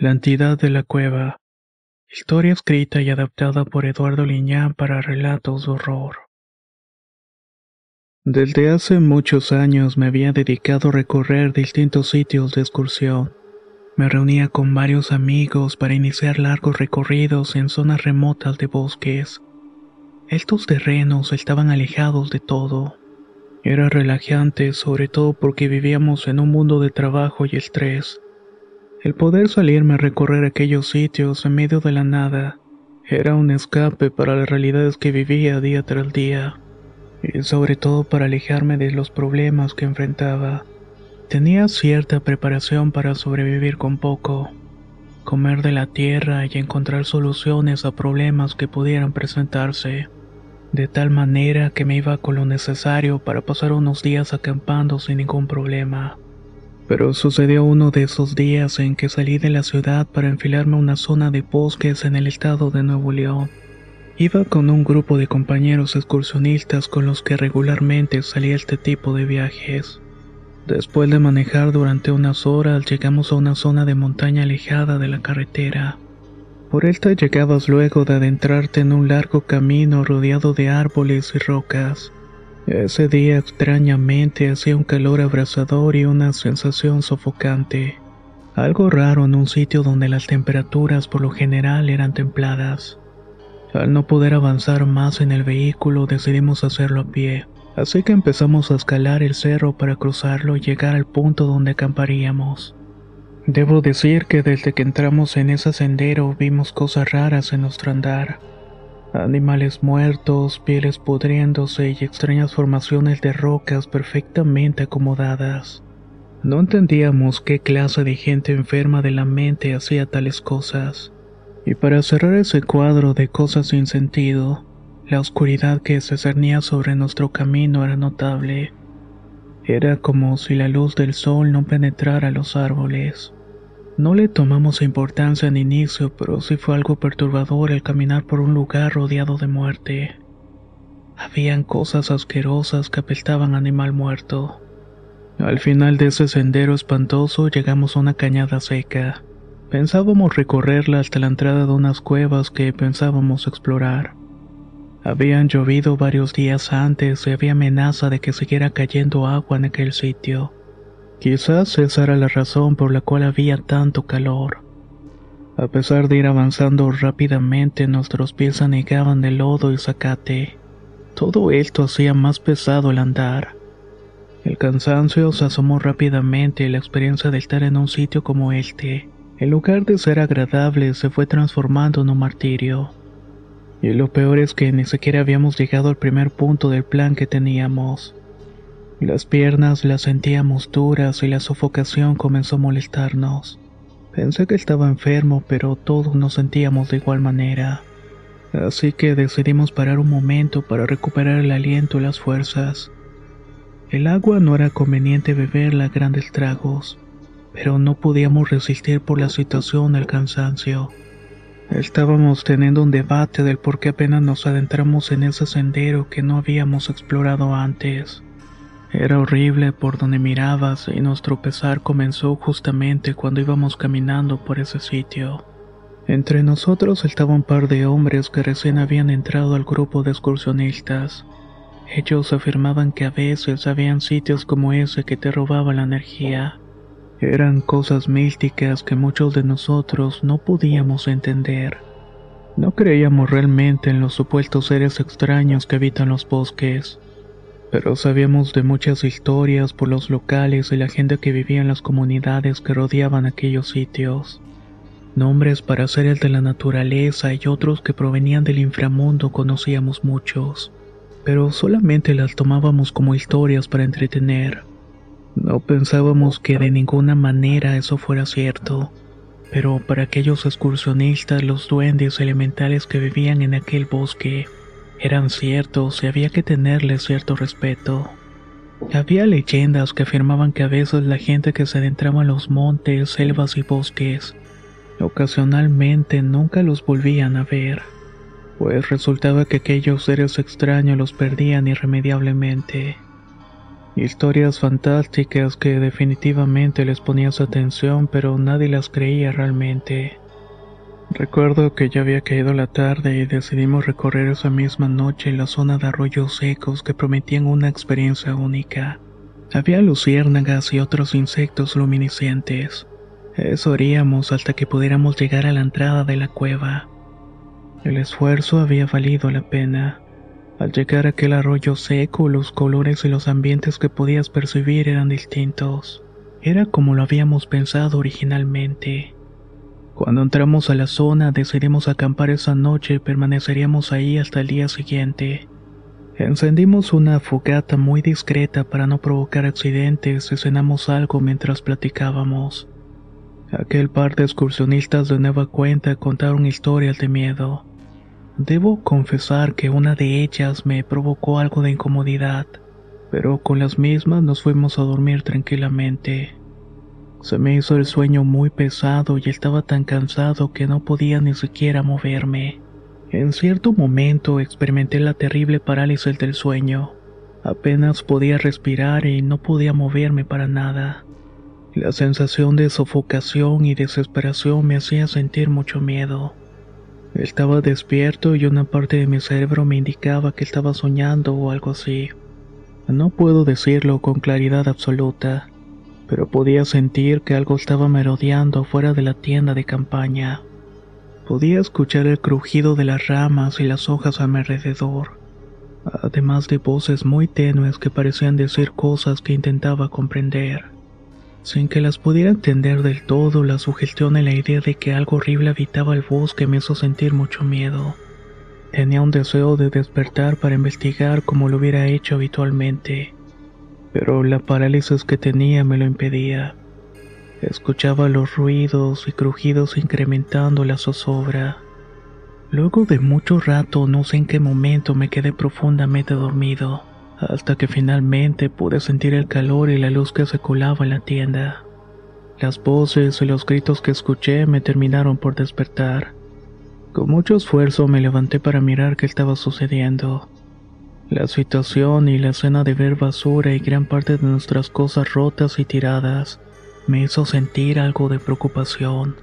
La entidad de la cueva. Historia escrita y adaptada por Eduardo Liñán para relatos de horror. Desde hace muchos años me había dedicado a recorrer distintos sitios de excursión. Me reunía con varios amigos para iniciar largos recorridos en zonas remotas de bosques. Estos terrenos estaban alejados de todo. Era relajante, sobre todo porque vivíamos en un mundo de trabajo y estrés. El poder salirme a recorrer aquellos sitios en medio de la nada era un escape para las realidades que vivía día tras día, y sobre todo para alejarme de los problemas que enfrentaba. Tenía cierta preparación para sobrevivir con poco, comer de la tierra y encontrar soluciones a problemas que pudieran presentarse, de tal manera que me iba con lo necesario para pasar unos días acampando sin ningún problema. Pero sucedió uno de esos días en que salí de la ciudad para enfilarme a una zona de bosques en el estado de Nuevo León. Iba con un grupo de compañeros excursionistas con los que regularmente salía este tipo de viajes. Después de manejar durante unas horas llegamos a una zona de montaña alejada de la carretera. Por esta llegabas luego de adentrarte en un largo camino rodeado de árboles y rocas. Ese día extrañamente hacía un calor abrasador y una sensación sofocante. Algo raro en un sitio donde las temperaturas por lo general eran templadas. Al no poder avanzar más en el vehículo decidimos hacerlo a pie, así que empezamos a escalar el cerro para cruzarlo y llegar al punto donde acamparíamos. Debo decir que desde que entramos en ese sendero vimos cosas raras en nuestro andar. Animales muertos, pieles pudriéndose y extrañas formaciones de rocas perfectamente acomodadas. No entendíamos qué clase de gente enferma de la mente hacía tales cosas. Y para cerrar ese cuadro de cosas sin sentido, la oscuridad que se cernía sobre nuestro camino era notable. Era como si la luz del sol no penetrara los árboles. No le tomamos importancia en inicio, pero sí fue algo perturbador el caminar por un lugar rodeado de muerte. Habían cosas asquerosas que apestaban animal muerto. Al final de ese sendero espantoso llegamos a una cañada seca. Pensábamos recorrerla hasta la entrada de unas cuevas que pensábamos explorar. Habían llovido varios días antes y había amenaza de que siguiera cayendo agua en aquel sitio. Quizás esa era la razón por la cual había tanto calor. A pesar de ir avanzando rápidamente, nuestros pies anegaban de lodo y zacate. Todo esto hacía más pesado el andar. El cansancio se asomó rápidamente y la experiencia de estar en un sitio como este, en lugar de ser agradable, se fue transformando en un martirio. Y lo peor es que ni siquiera habíamos llegado al primer punto del plan que teníamos. Las piernas las sentíamos duras y la sofocación comenzó a molestarnos. Pensé que estaba enfermo, pero todos nos sentíamos de igual manera. Así que decidimos parar un momento para recuperar el aliento y las fuerzas. El agua no era conveniente beberla a grandes tragos, pero no podíamos resistir por la situación el cansancio. Estábamos teniendo un debate del por qué apenas nos adentramos en ese sendero que no habíamos explorado antes. Era horrible por donde mirabas y nuestro pesar comenzó justamente cuando íbamos caminando por ese sitio. Entre nosotros estaba un par de hombres que recién habían entrado al grupo de excursionistas. Ellos afirmaban que a veces habían sitios como ese que te robaban la energía. Eran cosas místicas que muchos de nosotros no podíamos entender. No creíamos realmente en los supuestos seres extraños que habitan los bosques pero sabíamos de muchas historias por los locales y la gente que vivía en las comunidades que rodeaban aquellos sitios. Nombres para seres de la naturaleza y otros que provenían del inframundo conocíamos muchos, pero solamente las tomábamos como historias para entretener. No pensábamos que de ninguna manera eso fuera cierto, pero para aquellos excursionistas los duendes elementales que vivían en aquel bosque eran ciertos y había que tenerles cierto respeto. Había leyendas que afirmaban que a veces la gente que se adentraba en los montes, selvas y bosques, ocasionalmente nunca los volvían a ver, pues resultaba que aquellos seres extraños los perdían irremediablemente. Historias fantásticas que definitivamente les ponía su atención, pero nadie las creía realmente. Recuerdo que ya había caído la tarde y decidimos recorrer esa misma noche la zona de arroyos secos que prometían una experiencia única. Había luciérnagas y otros insectos luminiscentes. Eso haríamos hasta que pudiéramos llegar a la entrada de la cueva. El esfuerzo había valido la pena. Al llegar a aquel arroyo seco, los colores y los ambientes que podías percibir eran distintos. Era como lo habíamos pensado originalmente. Cuando entramos a la zona decidimos acampar esa noche y permaneceríamos ahí hasta el día siguiente. Encendimos una fogata muy discreta para no provocar accidentes y cenamos algo mientras platicábamos. Aquel par de excursionistas de nueva cuenta contaron historias de miedo. Debo confesar que una de ellas me provocó algo de incomodidad, pero con las mismas nos fuimos a dormir tranquilamente. Se me hizo el sueño muy pesado y estaba tan cansado que no podía ni siquiera moverme. En cierto momento experimenté la terrible parálisis del sueño. Apenas podía respirar y no podía moverme para nada. La sensación de sofocación y desesperación me hacía sentir mucho miedo. Estaba despierto y una parte de mi cerebro me indicaba que estaba soñando o algo así. No puedo decirlo con claridad absoluta, pero podía sentir que algo estaba merodeando fuera de la tienda de campaña. Podía escuchar el crujido de las ramas y las hojas a mi alrededor, además de voces muy tenues que parecían decir cosas que intentaba comprender. Sin que las pudiera entender del todo, la sugestión y la idea de que algo horrible habitaba el bosque me hizo sentir mucho miedo. Tenía un deseo de despertar para investigar como lo hubiera hecho habitualmente pero la parálisis que tenía me lo impedía. Escuchaba los ruidos y crujidos incrementando la zozobra. Luego de mucho rato, no sé en qué momento, me quedé profundamente dormido, hasta que finalmente pude sentir el calor y la luz que se colaba en la tienda. Las voces y los gritos que escuché me terminaron por despertar. Con mucho esfuerzo me levanté para mirar qué estaba sucediendo. La situación y la escena de ver basura y gran parte de nuestras cosas rotas y tiradas me hizo sentir algo de preocupación.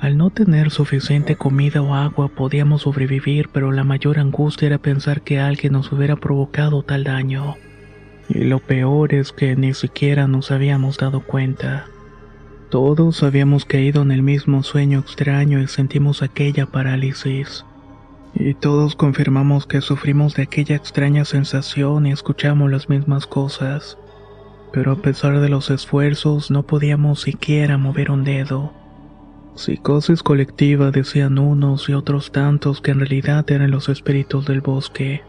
Al no tener suficiente comida o agua podíamos sobrevivir, pero la mayor angustia era pensar que alguien nos hubiera provocado tal daño. Y lo peor es que ni siquiera nos habíamos dado cuenta. Todos habíamos caído en el mismo sueño extraño y sentimos aquella parálisis. Y todos confirmamos que sufrimos de aquella extraña sensación y escuchamos las mismas cosas. Pero a pesar de los esfuerzos no podíamos siquiera mover un dedo. Psicosis colectiva decían unos y otros tantos que en realidad eran los espíritus del bosque,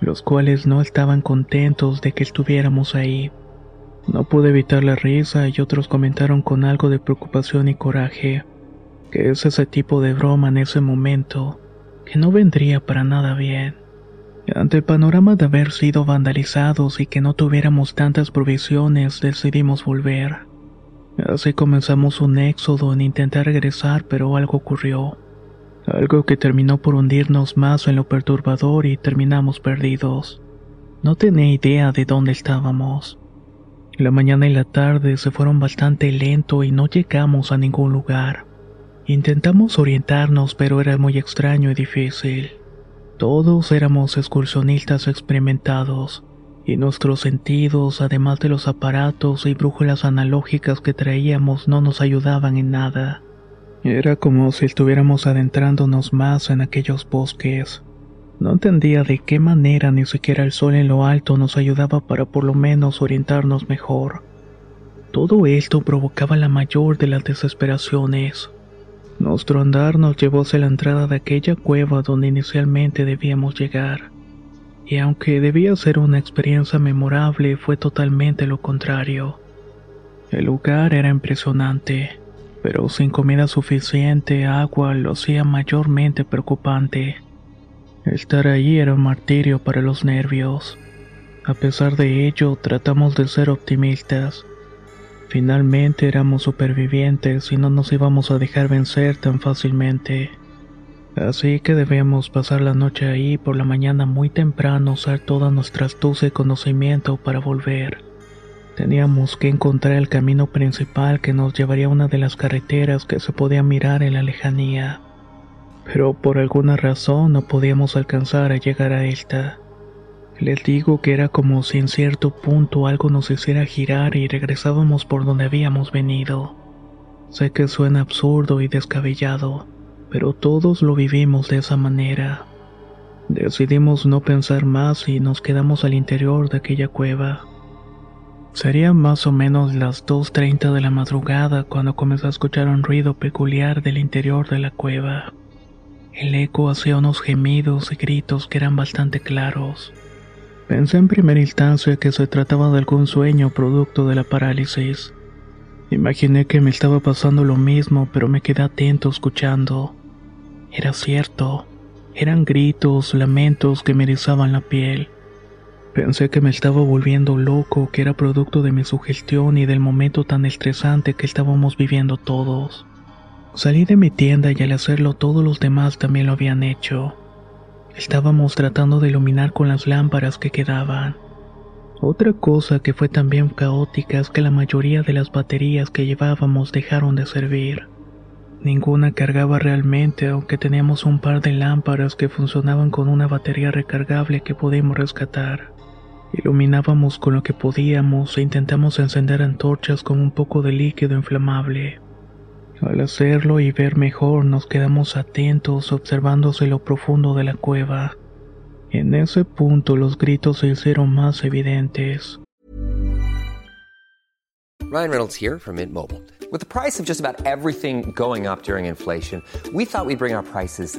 los cuales no estaban contentos de que estuviéramos ahí. No pude evitar la risa y otros comentaron con algo de preocupación y coraje, que es ese tipo de broma en ese momento que no vendría para nada bien. Ante el panorama de haber sido vandalizados y que no tuviéramos tantas provisiones, decidimos volver. Así comenzamos un éxodo en intentar regresar, pero algo ocurrió. Algo que terminó por hundirnos más en lo perturbador y terminamos perdidos. No tenía idea de dónde estábamos. La mañana y la tarde se fueron bastante lento y no llegamos a ningún lugar. Intentamos orientarnos, pero era muy extraño y difícil. Todos éramos excursionistas experimentados, y nuestros sentidos, además de los aparatos y brújulas analógicas que traíamos, no nos ayudaban en nada. Era como si estuviéramos adentrándonos más en aquellos bosques. No entendía de qué manera ni siquiera el sol en lo alto nos ayudaba para por lo menos orientarnos mejor. Todo esto provocaba la mayor de las desesperaciones. Nuestro andar nos llevó hacia la entrada de aquella cueva donde inicialmente debíamos llegar. y aunque debía ser una experiencia memorable, fue totalmente lo contrario. El lugar era impresionante, pero sin comida suficiente, agua lo hacía mayormente preocupante. Estar allí era un martirio para los nervios. A pesar de ello, tratamos de ser optimistas. Finalmente éramos supervivientes y no nos íbamos a dejar vencer tan fácilmente. Así que debíamos pasar la noche ahí por la mañana muy temprano usar toda nuestra astucia y conocimiento para volver. Teníamos que encontrar el camino principal que nos llevaría a una de las carreteras que se podía mirar en la lejanía. Pero por alguna razón no podíamos alcanzar a llegar a esta. Les digo que era como si en cierto punto algo nos hiciera girar y regresábamos por donde habíamos venido. Sé que suena absurdo y descabellado, pero todos lo vivimos de esa manera. Decidimos no pensar más y nos quedamos al interior de aquella cueva. Serían más o menos las 2.30 de la madrugada cuando comenzó a escuchar un ruido peculiar del interior de la cueva. El eco hacía unos gemidos y gritos que eran bastante claros. Pensé en primera instancia que se trataba de algún sueño producto de la parálisis. Imaginé que me estaba pasando lo mismo, pero me quedé atento escuchando. Era cierto. Eran gritos, lamentos que me erizaban la piel. Pensé que me estaba volviendo loco, que era producto de mi sugestión y del momento tan estresante que estábamos viviendo todos. Salí de mi tienda y al hacerlo todos los demás también lo habían hecho. Estábamos tratando de iluminar con las lámparas que quedaban. Otra cosa que fue también caótica es que la mayoría de las baterías que llevábamos dejaron de servir. Ninguna cargaba realmente, aunque teníamos un par de lámparas que funcionaban con una batería recargable que pudimos rescatar. Iluminábamos con lo que podíamos e intentamos encender antorchas con un poco de líquido inflamable. Al hacerlo y ver mejor nos quedamos atentos observándose lo profundo de la cueva. En ese punto los gritos se hicieron más evidentes. Ryan Reynolds here from Mint Mobile. With the price of just about everything going up during inflation, we thought we'd bring our prices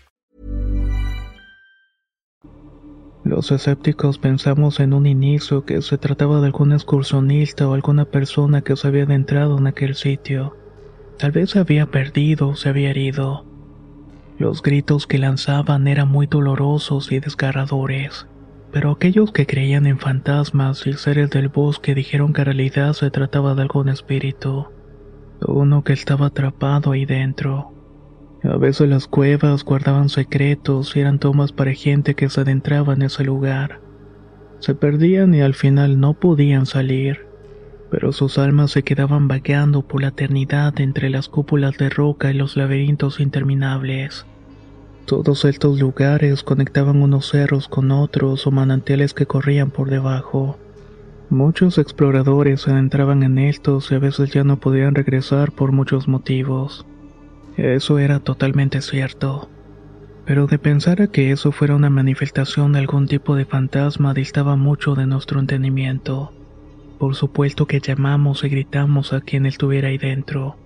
Los escépticos pensamos en un inicio que se trataba de algún excursionista o alguna persona que se había adentrado en aquel sitio. Tal vez se había perdido o se había herido. Los gritos que lanzaban eran muy dolorosos y desgarradores, pero aquellos que creían en fantasmas y seres del bosque dijeron que en realidad se trataba de algún espíritu, uno que estaba atrapado ahí dentro. A veces las cuevas guardaban secretos y eran tomas para gente que se adentraba en ese lugar. Se perdían y al final no podían salir, pero sus almas se quedaban vagando por la eternidad entre las cúpulas de roca y los laberintos interminables. Todos estos lugares conectaban unos cerros con otros o manantiales que corrían por debajo. Muchos exploradores se adentraban en estos y a veces ya no podían regresar por muchos motivos. Eso era totalmente cierto. Pero de pensar a que eso fuera una manifestación de algún tipo de fantasma distaba mucho de nuestro entendimiento. Por supuesto que llamamos y gritamos a quien estuviera ahí dentro.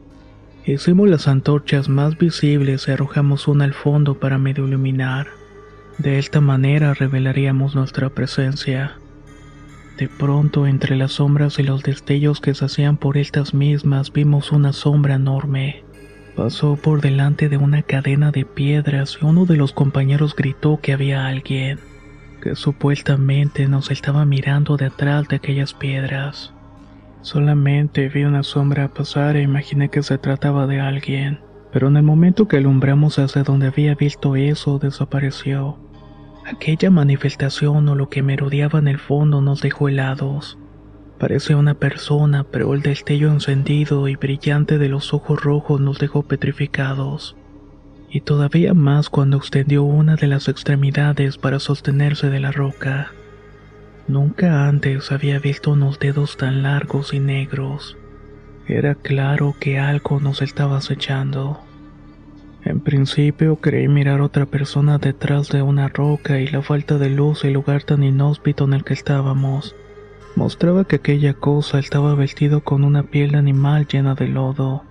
Hicimos las antorchas más visibles y arrojamos una al fondo para medio iluminar. De esta manera revelaríamos nuestra presencia. De pronto, entre las sombras y los destellos que se hacían por estas mismas, vimos una sombra enorme. Pasó por delante de una cadena de piedras y uno de los compañeros gritó que había alguien, que supuestamente nos estaba mirando de atrás de aquellas piedras. Solamente vi una sombra pasar e imaginé que se trataba de alguien, pero en el momento que alumbramos hacia donde había visto eso, desapareció. Aquella manifestación o lo que merodeaba en el fondo nos dejó helados. Parecía una persona, pero el destello encendido y brillante de los ojos rojos nos dejó petrificados. Y todavía más cuando extendió una de las extremidades para sostenerse de la roca. Nunca antes había visto unos dedos tan largos y negros. Era claro que algo nos estaba acechando. En principio creí mirar otra persona detrás de una roca y la falta de luz y el lugar tan inhóspito en el que estábamos mostraba que aquella cosa estaba vestido con una piel animal llena de lodo.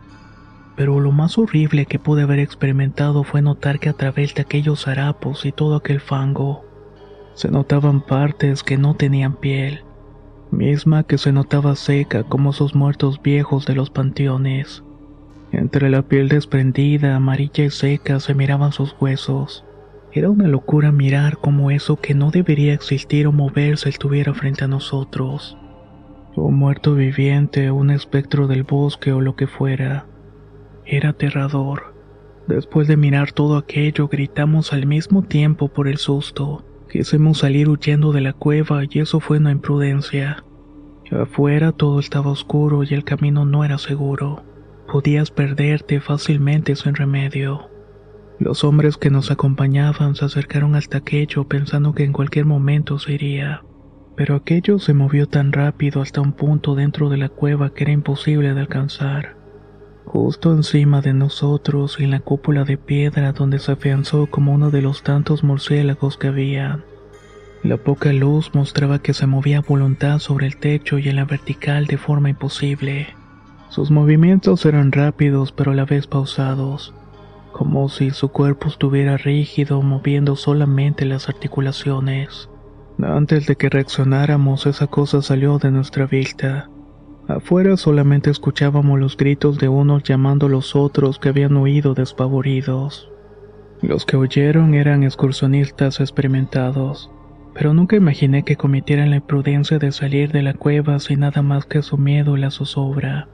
Pero lo más horrible que pude haber experimentado fue notar que a través de aquellos harapos y todo aquel fango, se notaban partes que no tenían piel, misma que se notaba seca como esos muertos viejos de los panteones. Entre la piel desprendida, amarilla y seca se miraban sus huesos. Era una locura mirar cómo eso que no debería existir o moverse estuviera frente a nosotros. Un muerto viviente, un espectro del bosque o lo que fuera. Era aterrador. Después de mirar todo aquello, gritamos al mismo tiempo por el susto. Quisimos salir huyendo de la cueva y eso fue una imprudencia. Afuera todo estaba oscuro y el camino no era seguro. Podías perderte fácilmente sin remedio. Los hombres que nos acompañaban se acercaron hasta aquello pensando que en cualquier momento se iría. Pero aquello se movió tan rápido hasta un punto dentro de la cueva que era imposible de alcanzar. Justo encima de nosotros, en la cúpula de piedra donde se afianzó como uno de los tantos murciélagos que había. La poca luz mostraba que se movía a voluntad sobre el techo y en la vertical de forma imposible. Sus movimientos eran rápidos pero a la vez pausados, como si su cuerpo estuviera rígido moviendo solamente las articulaciones. Antes de que reaccionáramos, esa cosa salió de nuestra vista. Afuera solamente escuchábamos los gritos de unos llamando a los otros que habían huido despavoridos. Los que oyeron eran excursionistas experimentados, pero nunca imaginé que cometieran la imprudencia de salir de la cueva sin nada más que su miedo y la zozobra.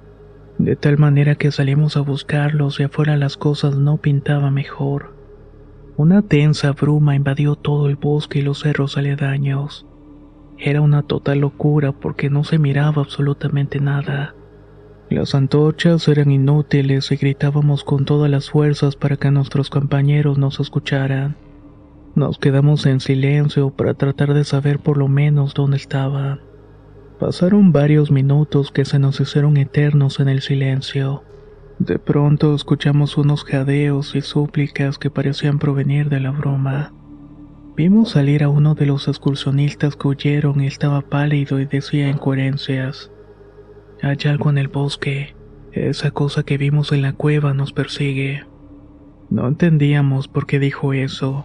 De tal manera que salimos a buscarlos y afuera las cosas no pintaban mejor. Una densa bruma invadió todo el bosque y los cerros aledaños. Era una total locura porque no se miraba absolutamente nada. Las antorchas eran inútiles y gritábamos con todas las fuerzas para que nuestros compañeros nos escucharan. Nos quedamos en silencio para tratar de saber por lo menos dónde estaban. Pasaron varios minutos que se nos hicieron eternos en el silencio. De pronto escuchamos unos jadeos y súplicas que parecían provenir de la broma. Vimos salir a uno de los excursionistas que huyeron y estaba pálido y decía incoherencias. Hay algo en el bosque. Esa cosa que vimos en la cueva nos persigue. No entendíamos por qué dijo eso.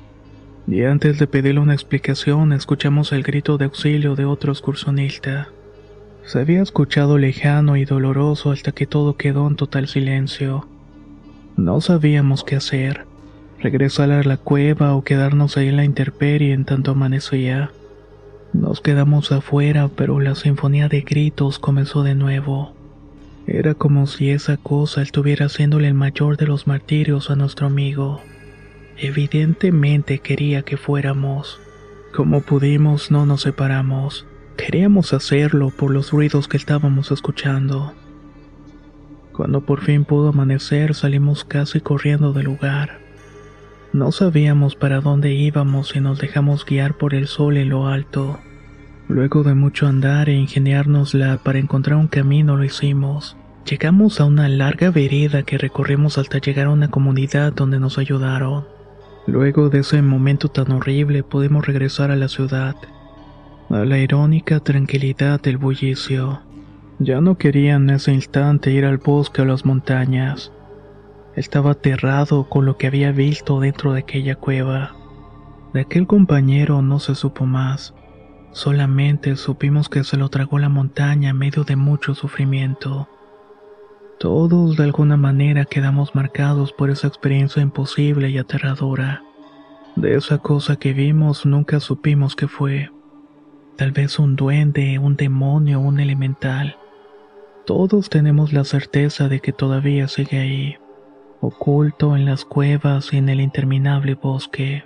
Y antes de pedirle una explicación, escuchamos el grito de auxilio de otro excursionista. Se había escuchado lejano y doloroso hasta que todo quedó en total silencio. No sabíamos qué hacer regresar a la cueva o quedarnos ahí en la intemperie en tanto amanecía. Nos quedamos afuera, pero la sinfonía de gritos comenzó de nuevo. Era como si esa cosa estuviera haciéndole el mayor de los martirios a nuestro amigo. Evidentemente quería que fuéramos. Como pudimos, no nos separamos. Queríamos hacerlo por los ruidos que estábamos escuchando. Cuando por fin pudo amanecer, salimos casi corriendo del lugar. No sabíamos para dónde íbamos y nos dejamos guiar por el sol en lo alto. Luego de mucho andar e ingeniárnosla para encontrar un camino lo hicimos. Llegamos a una larga vereda que recorrimos hasta llegar a una comunidad donde nos ayudaron. Luego de ese momento tan horrible pudimos regresar a la ciudad, a la irónica tranquilidad del bullicio. Ya no quería en ese instante ir al bosque o las montañas. Estaba aterrado con lo que había visto dentro de aquella cueva. De aquel compañero no se supo más. Solamente supimos que se lo tragó la montaña en medio de mucho sufrimiento. Todos de alguna manera quedamos marcados por esa experiencia imposible y aterradora. De esa cosa que vimos nunca supimos qué fue. Tal vez un duende, un demonio, un elemental. Todos tenemos la certeza de que todavía sigue ahí, oculto en las cuevas y en el interminable bosque.